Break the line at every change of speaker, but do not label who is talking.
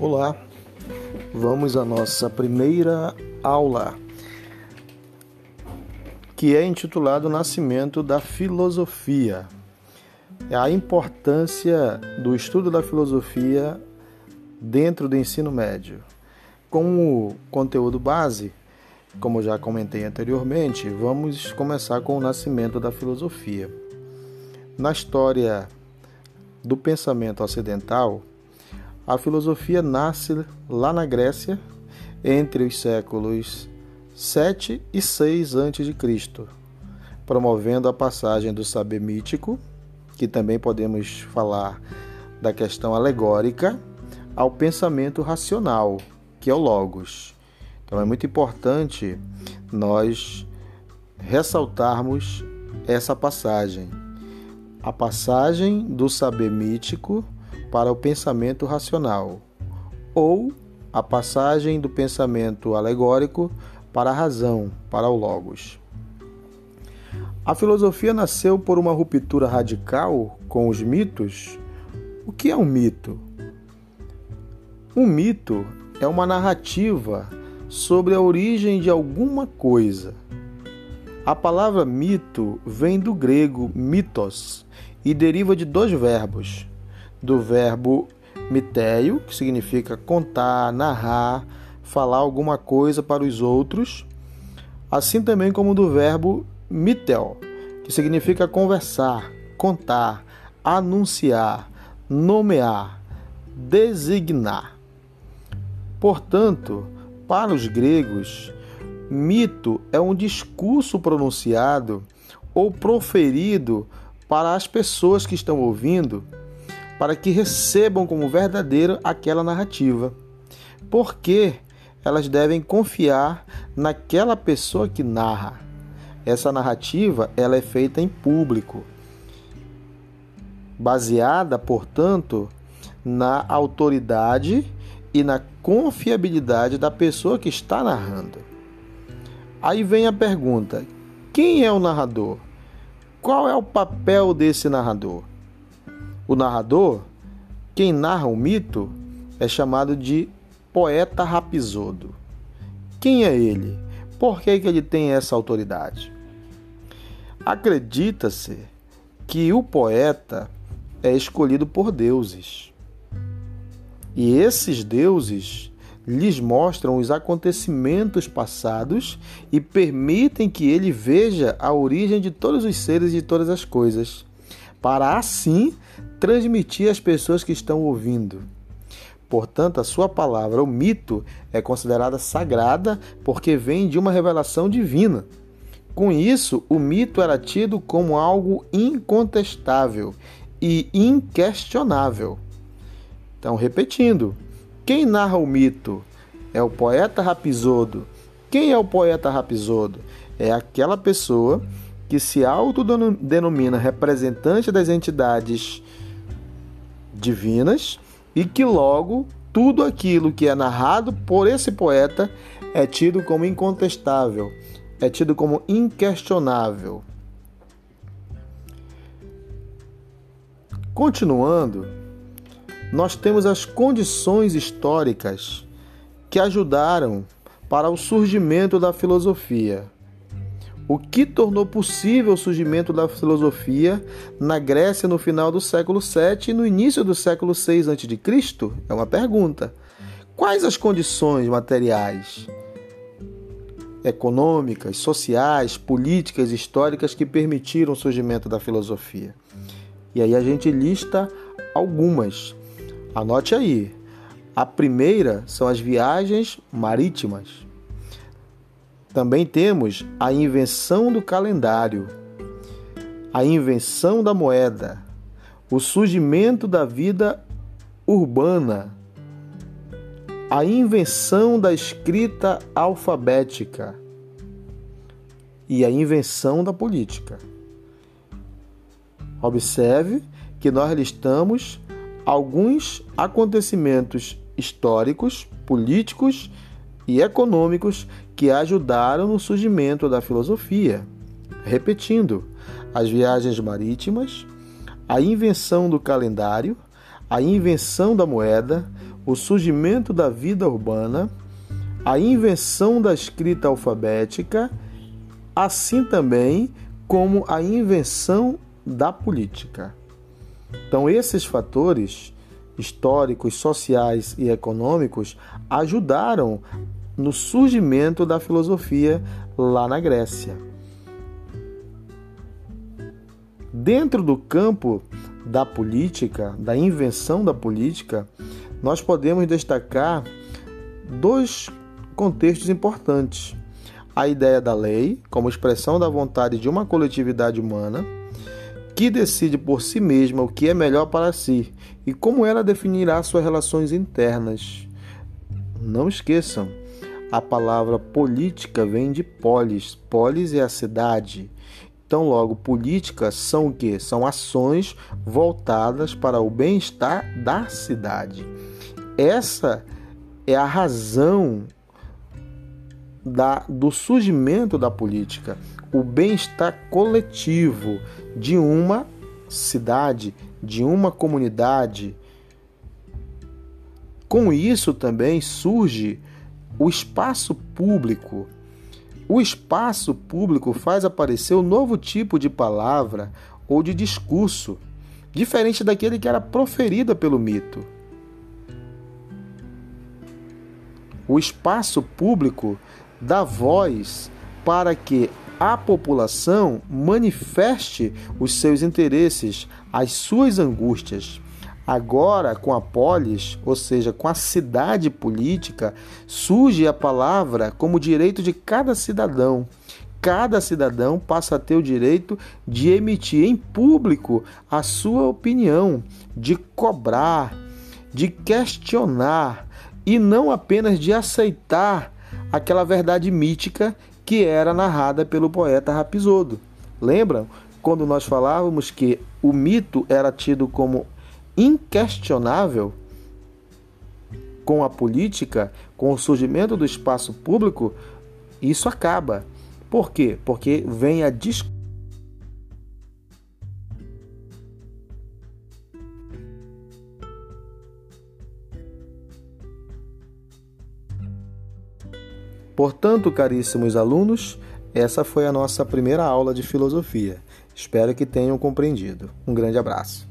Olá, vamos à nossa primeira aula, que é intitulado Nascimento da Filosofia. A importância do estudo da filosofia dentro do ensino médio. Como conteúdo base, como já comentei anteriormente, vamos começar com o nascimento da filosofia. Na história do pensamento ocidental, a filosofia nasce lá na Grécia entre os séculos 7 e 6 a.C., promovendo a passagem do saber mítico, que também podemos falar da questão alegórica, ao pensamento racional, que é o logos. Então é muito importante nós ressaltarmos essa passagem. A passagem do saber mítico para o pensamento racional, ou a passagem do pensamento alegórico para a razão, para o logos. A filosofia nasceu por uma ruptura radical com os mitos. O que é um mito? Um mito é uma narrativa sobre a origem de alguma coisa. A palavra mito vem do grego mitos e deriva de dois verbos, do verbo mitéio, que significa contar, narrar, falar alguma coisa para os outros, assim também como do verbo mitel, que significa conversar, contar, anunciar, nomear, designar. Portanto, para os gregos, mito é um discurso pronunciado ou proferido para as pessoas que estão ouvindo para que recebam como verdadeira aquela narrativa. Porque elas devem confiar naquela pessoa que narra. Essa narrativa ela é feita em público, baseada, portanto, na autoridade e na confiabilidade da pessoa que está narrando. Aí vem a pergunta: quem é o narrador? Qual é o papel desse narrador? O narrador, quem narra o mito, é chamado de poeta rapisodo. Quem é ele? Por que, que ele tem essa autoridade? Acredita-se que o poeta é escolhido por deuses. E esses deuses lhes mostram os acontecimentos passados e permitem que ele veja a origem de todos os seres e de todas as coisas para assim transmitir às pessoas que estão ouvindo. Portanto, a sua palavra, o mito, é considerada sagrada porque vem de uma revelação divina. Com isso, o mito era tido como algo incontestável e inquestionável. Então, repetindo, quem narra o mito é o poeta Rapisodo. Quem é o poeta Rapisodo? É aquela pessoa que se autodenomina representante das entidades divinas e que logo tudo aquilo que é narrado por esse poeta é tido como incontestável, é tido como inquestionável. Continuando, nós temos as condições históricas que ajudaram para o surgimento da filosofia o que tornou possível o surgimento da filosofia na Grécia no final do século VII e no início do século VI a.C.? É uma pergunta. Quais as condições materiais, econômicas, sociais, políticas, históricas que permitiram o surgimento da filosofia? E aí a gente lista algumas. Anote aí. A primeira são as viagens marítimas. Também temos a invenção do calendário, a invenção da moeda, o surgimento da vida urbana, a invenção da escrita alfabética e a invenção da política. Observe que nós listamos alguns acontecimentos históricos, políticos e econômicos que ajudaram no surgimento da filosofia. Repetindo, as viagens marítimas, a invenção do calendário, a invenção da moeda, o surgimento da vida urbana, a invenção da escrita alfabética, assim também como a invenção da política. Então, esses fatores históricos, sociais e econômicos ajudaram no surgimento da filosofia lá na Grécia. Dentro do campo da política, da invenção da política, nós podemos destacar dois contextos importantes. A ideia da lei, como expressão da vontade de uma coletividade humana, que decide por si mesma o que é melhor para si e como ela definirá suas relações internas. Não esqueçam, a palavra política vem de polis. Polis é a cidade. Então, logo, políticas são o que? São ações voltadas para o bem-estar da cidade. Essa é a razão da, do surgimento da política, o bem-estar coletivo de uma cidade, de uma comunidade. Com isso também surge o espaço público o espaço público faz aparecer um novo tipo de palavra ou de discurso, diferente daquele que era proferida pelo mito. O espaço público dá voz para que a população manifeste os seus interesses, as suas angústias. Agora, com a polis, ou seja, com a cidade política, surge a palavra como direito de cada cidadão. Cada cidadão passa a ter o direito de emitir em público a sua opinião, de cobrar, de questionar e não apenas de aceitar aquela verdade mítica que era narrada pelo poeta Rapisodo. Lembram quando nós falávamos que o mito era tido como inquestionável com a política, com o surgimento do espaço público, isso acaba. Por quê? Porque vem a discussão. Portanto, caríssimos alunos, essa foi a nossa primeira aula de filosofia. Espero que tenham compreendido. Um grande abraço.